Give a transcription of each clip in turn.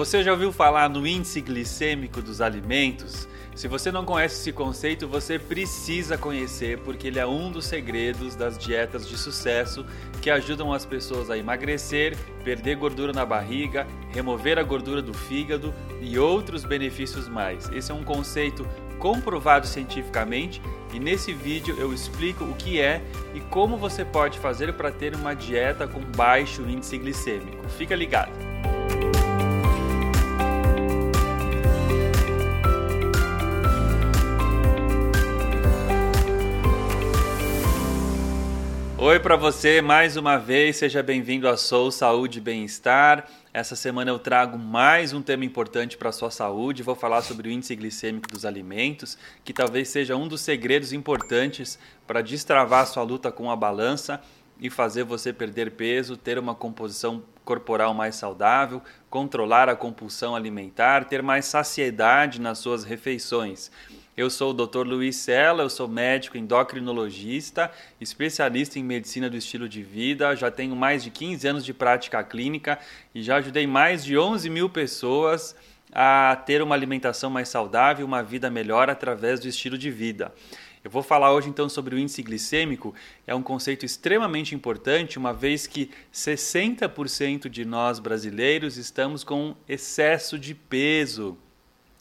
Você já ouviu falar no índice glicêmico dos alimentos? Se você não conhece esse conceito, você precisa conhecer porque ele é um dos segredos das dietas de sucesso que ajudam as pessoas a emagrecer, perder gordura na barriga, remover a gordura do fígado e outros benefícios mais. Esse é um conceito comprovado cientificamente e nesse vídeo eu explico o que é e como você pode fazer para ter uma dieta com baixo índice glicêmico. Fica ligado! Oi para você mais uma vez, seja bem-vindo a Sou Saúde e Bem-Estar. Essa semana eu trago mais um tema importante para a sua saúde. Vou falar sobre o índice glicêmico dos alimentos, que talvez seja um dos segredos importantes para destravar sua luta com a balança e fazer você perder peso, ter uma composição corporal mais saudável, controlar a compulsão alimentar, ter mais saciedade nas suas refeições. Eu sou o Dr. Luiz Sela, eu sou médico endocrinologista, especialista em medicina do estilo de vida, já tenho mais de 15 anos de prática clínica e já ajudei mais de 11 mil pessoas a ter uma alimentação mais saudável, uma vida melhor através do estilo de vida. Eu vou falar hoje então sobre o índice glicêmico, é um conceito extremamente importante, uma vez que 60% de nós brasileiros estamos com excesso de peso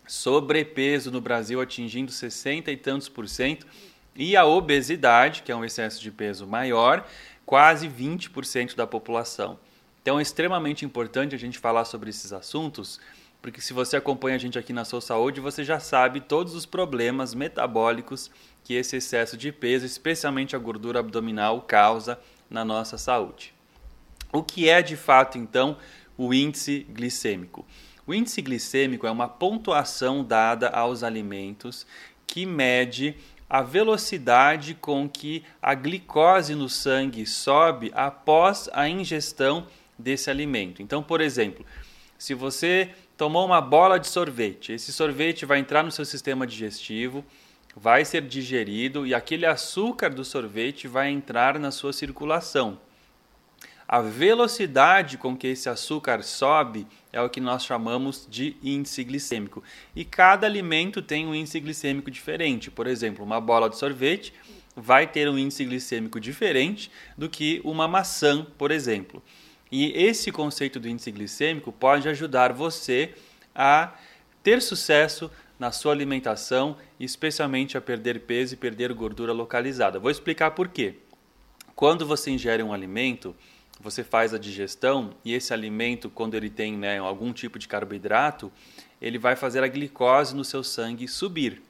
sobrepeso no Brasil atingindo 60 e tantos por cento, e a obesidade, que é um excesso de peso maior, quase 20% da população. Então é extremamente importante a gente falar sobre esses assuntos, porque se você acompanha a gente aqui na Sua Saúde, você já sabe todos os problemas metabólicos que esse excesso de peso, especialmente a gordura abdominal, causa na nossa saúde. O que é de fato então o índice glicêmico? O índice glicêmico é uma pontuação dada aos alimentos que mede a velocidade com que a glicose no sangue sobe após a ingestão desse alimento. Então, por exemplo, se você tomou uma bola de sorvete, esse sorvete vai entrar no seu sistema digestivo, vai ser digerido e aquele açúcar do sorvete vai entrar na sua circulação. A velocidade com que esse açúcar sobe é o que nós chamamos de índice glicêmico. E cada alimento tem um índice glicêmico diferente. Por exemplo, uma bola de sorvete vai ter um índice glicêmico diferente do que uma maçã, por exemplo. E esse conceito do índice glicêmico pode ajudar você a ter sucesso na sua alimentação, especialmente a perder peso e perder gordura localizada. Vou explicar por quê. Quando você ingere um alimento, você faz a digestão e esse alimento, quando ele tem né, algum tipo de carboidrato, ele vai fazer a glicose no seu sangue subir.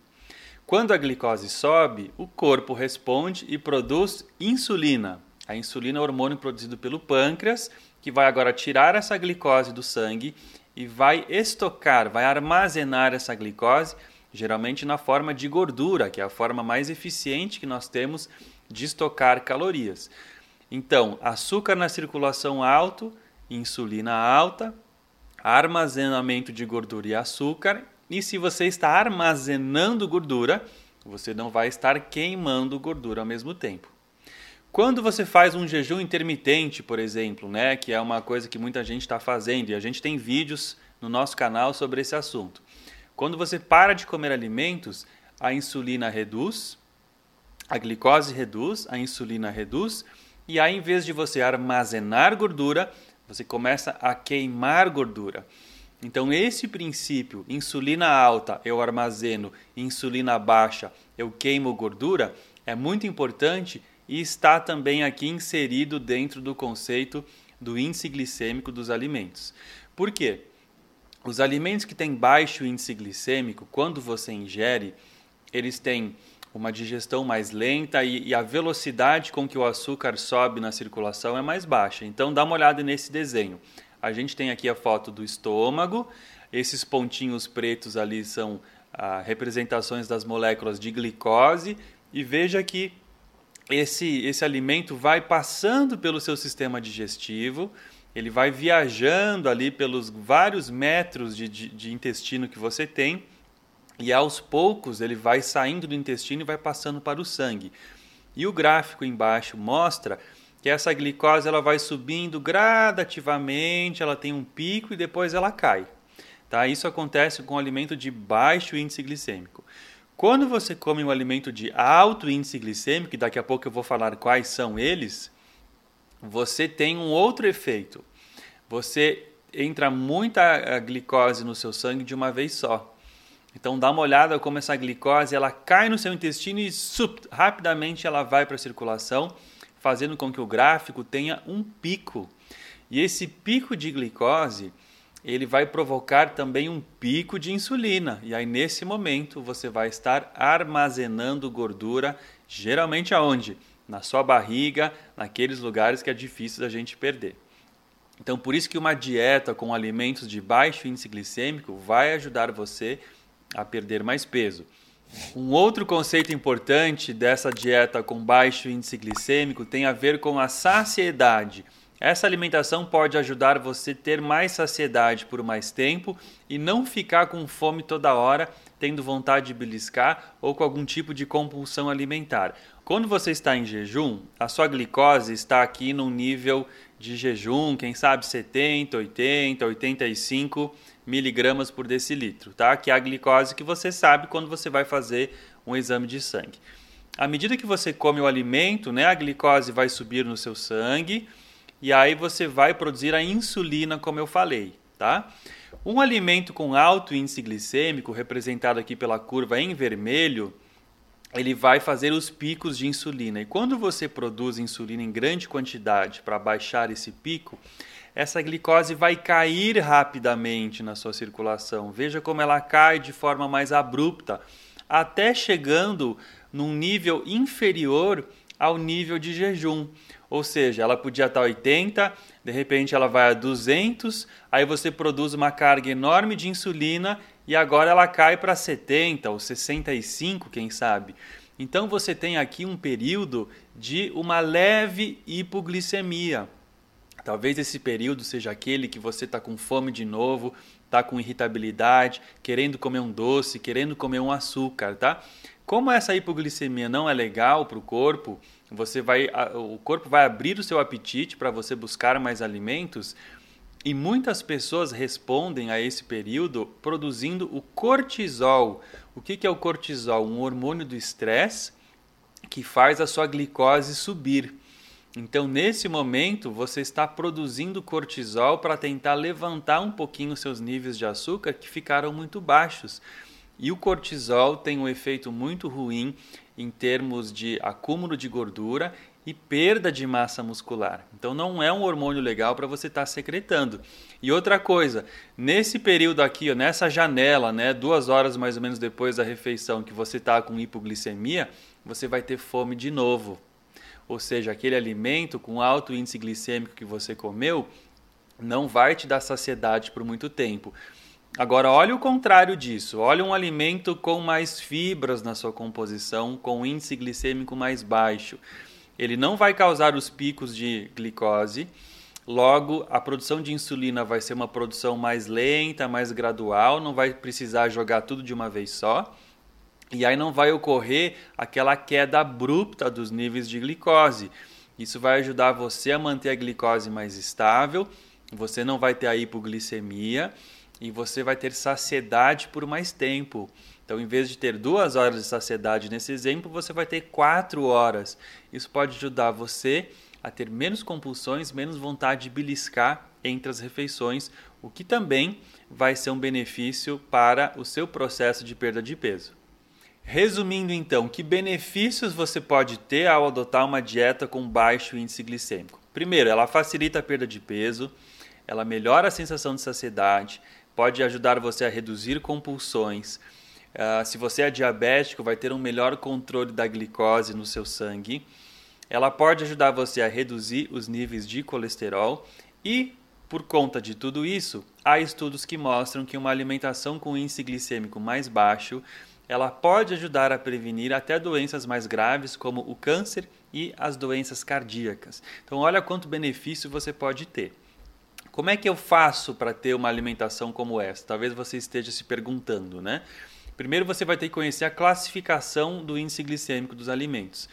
Quando a glicose sobe, o corpo responde e produz insulina. A insulina é o hormônio produzido pelo pâncreas, que vai agora tirar essa glicose do sangue e vai estocar, vai armazenar essa glicose, geralmente na forma de gordura, que é a forma mais eficiente que nós temos de estocar calorias. Então, açúcar na circulação alto, insulina alta, armazenamento de gordura e açúcar. E se você está armazenando gordura, você não vai estar queimando gordura ao mesmo tempo. Quando você faz um jejum intermitente, por exemplo, né, que é uma coisa que muita gente está fazendo e a gente tem vídeos no nosso canal sobre esse assunto. Quando você para de comer alimentos, a insulina reduz, a glicose reduz, a insulina reduz e aí, em vez de você armazenar gordura, você começa a queimar gordura. Então, esse princípio, insulina alta, eu armazeno, insulina baixa, eu queimo gordura, é muito importante e está também aqui inserido dentro do conceito do índice glicêmico dos alimentos. Por quê? Os alimentos que têm baixo índice glicêmico, quando você ingere, eles têm uma digestão mais lenta e, e, a velocidade com que o açúcar sobe na circulação é mais baixa. Então dá uma olhada nesse desenho. A gente tem aqui a foto do estômago. Esses pontinhos pretos ali são ah, representações das moléculas de glicose e veja que esse, esse alimento vai passando pelo seu sistema digestivo, ele vai viajando ali pelos vários metros de, de, de intestino que você tem e aos poucos ele vai saindo do intestino e vai passando para o sangue. E o gráfico embaixo mostra que essa glicose ela vai subindo gradativamente, ela tem um pico e depois ela cai. Tá? Isso acontece com alimento de baixo índice glicêmico. Quando você come um alimento de alto índice glicêmico, e daqui a pouco eu vou falar quais são eles, você tem um outro efeito. Você entra muita eh, glicose no seu sangue de uma vez só. Então dá uma olhada como essa glicose ela cai no seu intestino e sup, rapidamente ela vai para a circulação, fazendo com que o gráfico tenha um pico. E esse pico de glicose ele vai provocar também um pico de insulina. E aí nesse momento você vai estar armazenando gordura, geralmente aonde? Na sua barriga, naqueles lugares que é difícil da gente perder. Então por isso que uma dieta com alimentos de baixo índice glicêmico vai ajudar você a perder mais peso. Um outro conceito importante dessa dieta com baixo índice glicêmico tem a ver com a saciedade. Essa alimentação pode ajudar você a ter mais saciedade por mais tempo e não ficar com fome toda hora, tendo vontade de beliscar ou com algum tipo de compulsão alimentar. Quando você está em jejum, a sua glicose está aqui num nível de jejum, quem sabe 70, 80, 85 miligramas por decilitro, tá? Que é a glicose que você sabe quando você vai fazer um exame de sangue. À medida que você come o alimento, né, a glicose vai subir no seu sangue e aí você vai produzir a insulina, como eu falei, tá? Um alimento com alto índice glicêmico, representado aqui pela curva em vermelho, ele vai fazer os picos de insulina. E quando você produz insulina em grande quantidade para baixar esse pico, essa glicose vai cair rapidamente na sua circulação. Veja como ela cai de forma mais abrupta, até chegando num nível inferior ao nível de jejum. Ou seja, ela podia estar 80, de repente ela vai a 200, aí você produz uma carga enorme de insulina e agora ela cai para 70 ou 65, quem sabe. Então você tem aqui um período de uma leve hipoglicemia. Talvez esse período seja aquele que você está com fome de novo, está com irritabilidade, querendo comer um doce, querendo comer um açúcar, tá? Como essa hipoglicemia não é legal para o corpo, você vai, o corpo vai abrir o seu apetite para você buscar mais alimentos e muitas pessoas respondem a esse período produzindo o cortisol. O que é o cortisol? Um hormônio do estresse que faz a sua glicose subir. Então, nesse momento, você está produzindo cortisol para tentar levantar um pouquinho os seus níveis de açúcar que ficaram muito baixos. E o cortisol tem um efeito muito ruim em termos de acúmulo de gordura e perda de massa muscular. Então não é um hormônio legal para você estar tá secretando. E outra coisa, nesse período aqui, ó, nessa janela, né, duas horas mais ou menos depois da refeição que você está com hipoglicemia, você vai ter fome de novo ou seja, aquele alimento com alto índice glicêmico que você comeu, não vai te dar saciedade por muito tempo. Agora, olhe o contrário disso. Olhe um alimento com mais fibras na sua composição, com índice glicêmico mais baixo. Ele não vai causar os picos de glicose, logo a produção de insulina vai ser uma produção mais lenta, mais gradual, não vai precisar jogar tudo de uma vez só. E aí não vai ocorrer aquela queda abrupta dos níveis de glicose. Isso vai ajudar você a manter a glicose mais estável, você não vai ter a hipoglicemia e você vai ter saciedade por mais tempo. Então, em vez de ter duas horas de saciedade nesse exemplo, você vai ter quatro horas. Isso pode ajudar você a ter menos compulsões, menos vontade de beliscar entre as refeições, o que também vai ser um benefício para o seu processo de perda de peso. Resumindo então, que benefícios você pode ter ao adotar uma dieta com baixo índice glicêmico? Primeiro, ela facilita a perda de peso, ela melhora a sensação de saciedade, pode ajudar você a reduzir compulsões. Uh, se você é diabético, vai ter um melhor controle da glicose no seu sangue. Ela pode ajudar você a reduzir os níveis de colesterol e, por conta de tudo isso, há estudos que mostram que uma alimentação com índice glicêmico mais baixo ela pode ajudar a prevenir até doenças mais graves, como o câncer e as doenças cardíacas. Então, olha quanto benefício você pode ter. Como é que eu faço para ter uma alimentação como essa? Talvez você esteja se perguntando, né? Primeiro você vai ter que conhecer a classificação do índice glicêmico dos alimentos.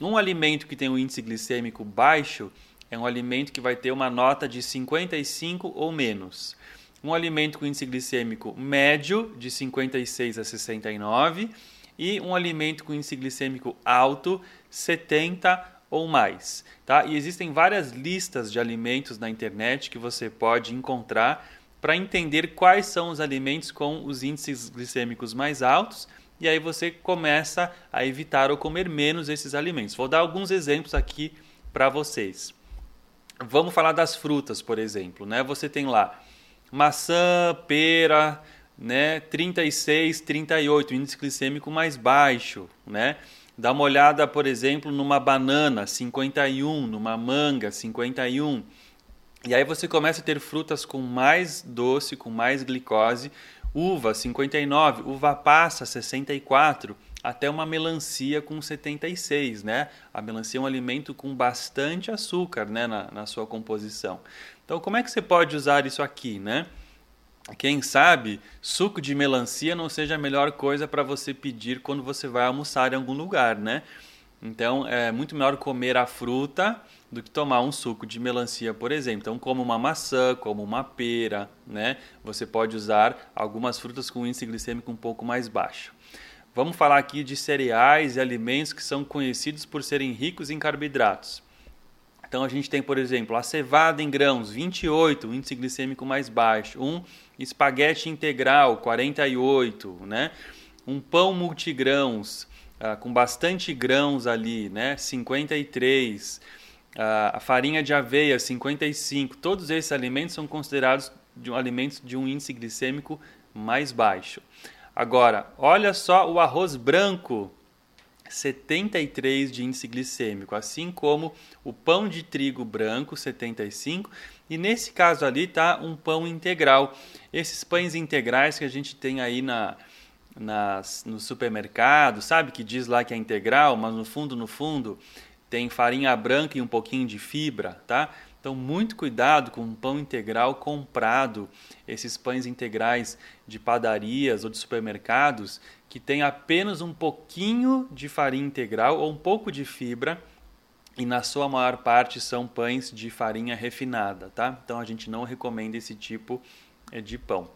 Um alimento que tem um índice glicêmico baixo é um alimento que vai ter uma nota de 55 ou menos. um alimento com índice glicêmico médio, de 56 a 69, e um alimento com índice glicêmico alto, 70 ou mais. Tá? E existem várias listas de alimentos na internet que você pode encontrar para entender quais são os alimentos com os índices glicêmicos mais altos e aí você começa a evitar ou comer menos esses alimentos. Vou dar alguns exemplos aqui para vocês. Vamos falar das frutas, por exemplo, né? Você tem lá maçã, pera, né, 36, 38, índice glicêmico mais baixo, né? Dá uma olhada, por exemplo, numa banana, 51, numa manga, 51. E aí você começa a ter frutas com mais doce, com mais glicose, uva 59, uva passa 64, até uma melancia com 76, né? A melancia é um alimento com bastante açúcar, né, na, na sua composição. Então, como é que você pode usar isso aqui, né? Quem sabe suco de melancia não seja a melhor coisa para você pedir quando você vai almoçar em algum lugar, né? Então, é muito melhor comer a fruta do que tomar um suco de melancia, por exemplo. Então, como uma maçã, como uma pera, né? Você pode usar algumas frutas com índice glicêmico um pouco mais baixo. Vamos falar aqui de cereais e alimentos que são conhecidos por serem ricos em carboidratos. Então a gente tem, por exemplo, a cevada em grãos, 28, índice glicêmico mais baixo. Um espaguete integral, 48, né? Um pão multigrãos, ah, com bastante grãos ali, né? 53 a farinha de aveia 55, todos esses alimentos são considerados de alimentos de um índice glicêmico mais baixo. Agora, olha só o arroz branco, 73 de índice glicêmico, assim como o pão de trigo branco, 75, e nesse caso ali tá um pão integral. Esses pães integrais que a gente tem aí na, nas, no supermercado, sabe que diz lá que é integral, mas no fundo, no fundo, tem farinha branca e um pouquinho de fibra, tá? Então, muito cuidado com um pão integral comprado, esses pães integrais de padarias ou de supermercados, que tem apenas um pouquinho de farinha integral ou um pouco de fibra, e na sua maior parte são pães de farinha refinada, tá? Então, a gente não recomenda esse tipo eh, de pão.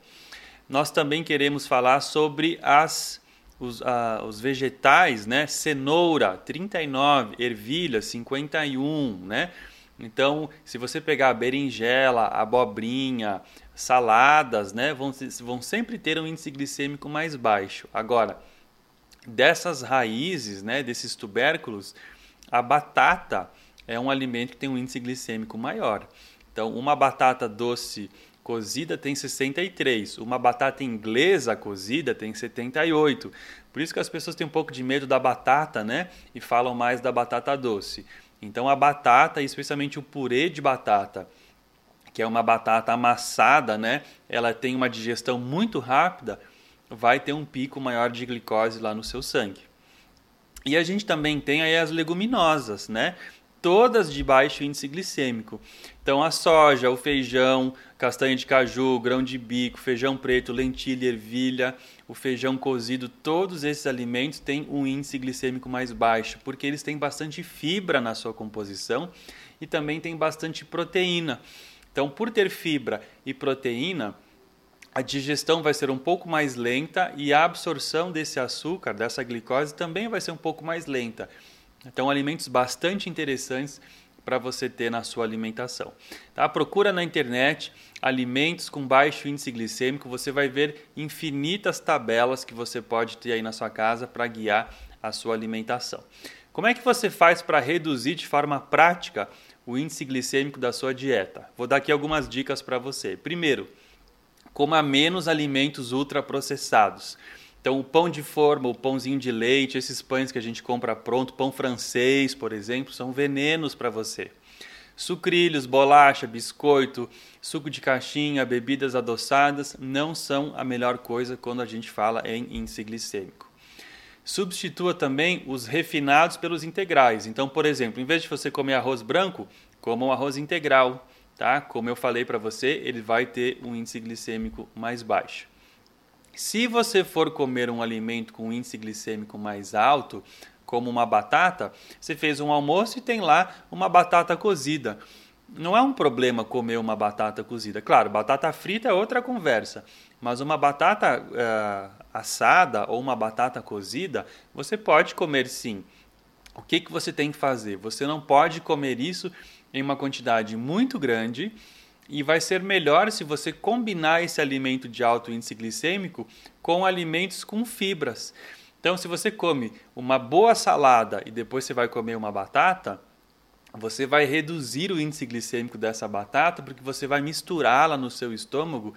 Nós também queremos falar sobre as os, os vegetais, né? Cenoura, 39, ervilha, 51, né? Então, se você pegar berinjela, abobrinha, saladas, né, vão, vão sempre ter um índice glicêmico mais baixo. Agora, dessas raízes, né, desses tubérculos, a batata é um alimento que tem um índice glicêmico maior. Então, uma batata doce cozida tem 63, uma batata inglesa cozida tem 78. Por isso que as pessoas têm um pouco de medo da batata, né? E falam mais da batata doce. Então a batata, especialmente o purê de batata, que é uma batata amassada, né? Ela tem uma digestão muito rápida, vai ter um pico maior de glicose lá no seu sangue. E a gente também tem aí as leguminosas, né? todas de baixo índice glicêmico. Então a soja, o feijão, castanha de caju, grão de bico, feijão preto, lentilha, ervilha, o feijão cozido, todos esses alimentos têm um índice glicêmico mais baixo, porque eles têm bastante fibra na sua composição e também têm bastante proteína. Então, por ter fibra e proteína, a digestão vai ser um pouco mais lenta e a absorção desse açúcar, dessa glicose, também vai ser um pouco mais lenta. Então, alimentos bastante interessantes para você ter na sua alimentação. Tá? Procura na internet alimentos com baixo índice glicêmico, você vai ver infinitas tabelas que você pode ter aí na sua casa para guiar a sua alimentação. Como é que você faz para reduzir de forma prática o índice glicêmico da sua dieta? Vou dar aqui algumas dicas para você. Primeiro, coma menos alimentos ultraprocessados. Então, o pão de forma, o pãozinho de leite, esses pães que a gente compra pronto, pão francês, por exemplo, são venenos para você. Sucrilhos, bolacha, biscoito, suco de caixinha, bebidas adoçadas não são a melhor coisa quando a gente fala em índice glicêmico. Substitua também os refinados pelos integrais. Então, por exemplo, em vez de você comer arroz branco, coma um arroz integral, tá? Como eu falei para você, ele vai ter um índice glicêmico mais baixo. Se você for comer um alimento com índice glicêmico mais alto, como uma batata, você fez um almoço e tem lá uma batata cozida. não é um problema comer uma batata cozida. Claro, batata frita é outra conversa, mas uma batata uh, assada ou uma batata cozida, você pode comer sim. O que, que você tem que fazer? Você não pode comer isso em uma quantidade muito grande e vai ser melhor se você combinar esse alimento de alto índice glicêmico com alimentos com fibras. Então, se você come uma boa salada e depois você vai comer uma batata, você vai reduzir o índice glicêmico dessa batata porque você vai misturá-la no seu estômago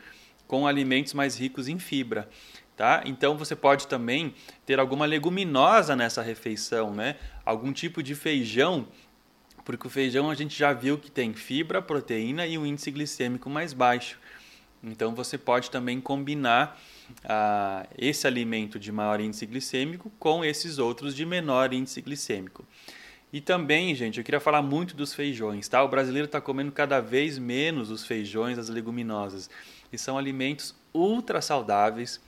com alimentos mais ricos em fibra. Tá? Então você pode também ter alguma leguminosa nessa refeição, né? algum tipo de feijão, porque o feijão a gente já viu que tem fibra, proteína e um índice glicêmico mais baixo. Então você pode também combinar ah, esse alimento de maior índice glicêmico com esses outros de menor índice glicêmico. E também, gente, eu queria falar muito dos feijões, tá? O brasileiro está comendo cada vez menos os feijões, as leguminosas. E são alimentos ultra saudáveis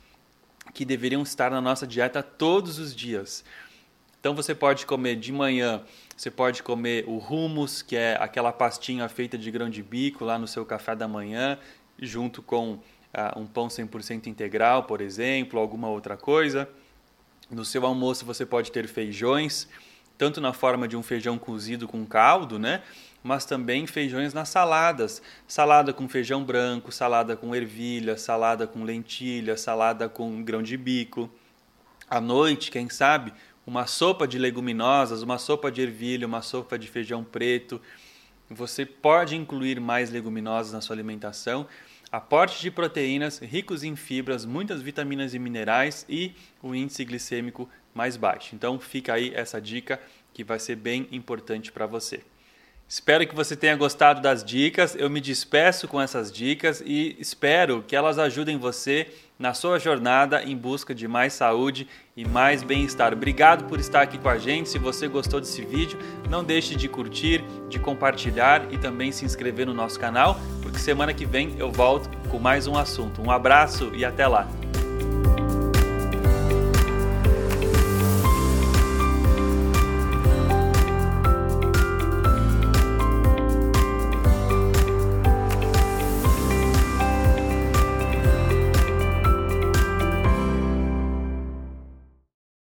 que deveriam estar na nossa dieta todos os dias. Então você pode comer de manhã, você pode comer o hummus, que é aquela pastinha feita de grão de bico lá no seu café da manhã, junto com uh, um pão 100% integral, por exemplo, alguma outra coisa. No seu almoço você pode ter feijões, tanto na forma de um feijão cozido com caldo, né? Mas também feijões nas saladas. Salada com feijão branco, salada com ervilha, salada com lentilha, salada com grão de bico. À noite, quem sabe, uma sopa de leguminosas, uma sopa de ervilha, uma sopa de feijão preto. Você pode incluir mais leguminosas na sua alimentação. Aporte de proteínas ricos em fibras, muitas vitaminas e minerais e o índice glicêmico mais baixo. Então fica aí essa dica que vai ser bem importante para você. Espero que você tenha gostado das dicas. Eu me despeço com essas dicas e espero que elas ajudem você na sua jornada em busca de mais saúde e mais bem-estar. Obrigado por estar aqui com a gente. Se você gostou desse vídeo, não deixe de curtir, de compartilhar e também se inscrever no nosso canal, porque semana que vem eu volto com mais um assunto. Um abraço e até lá.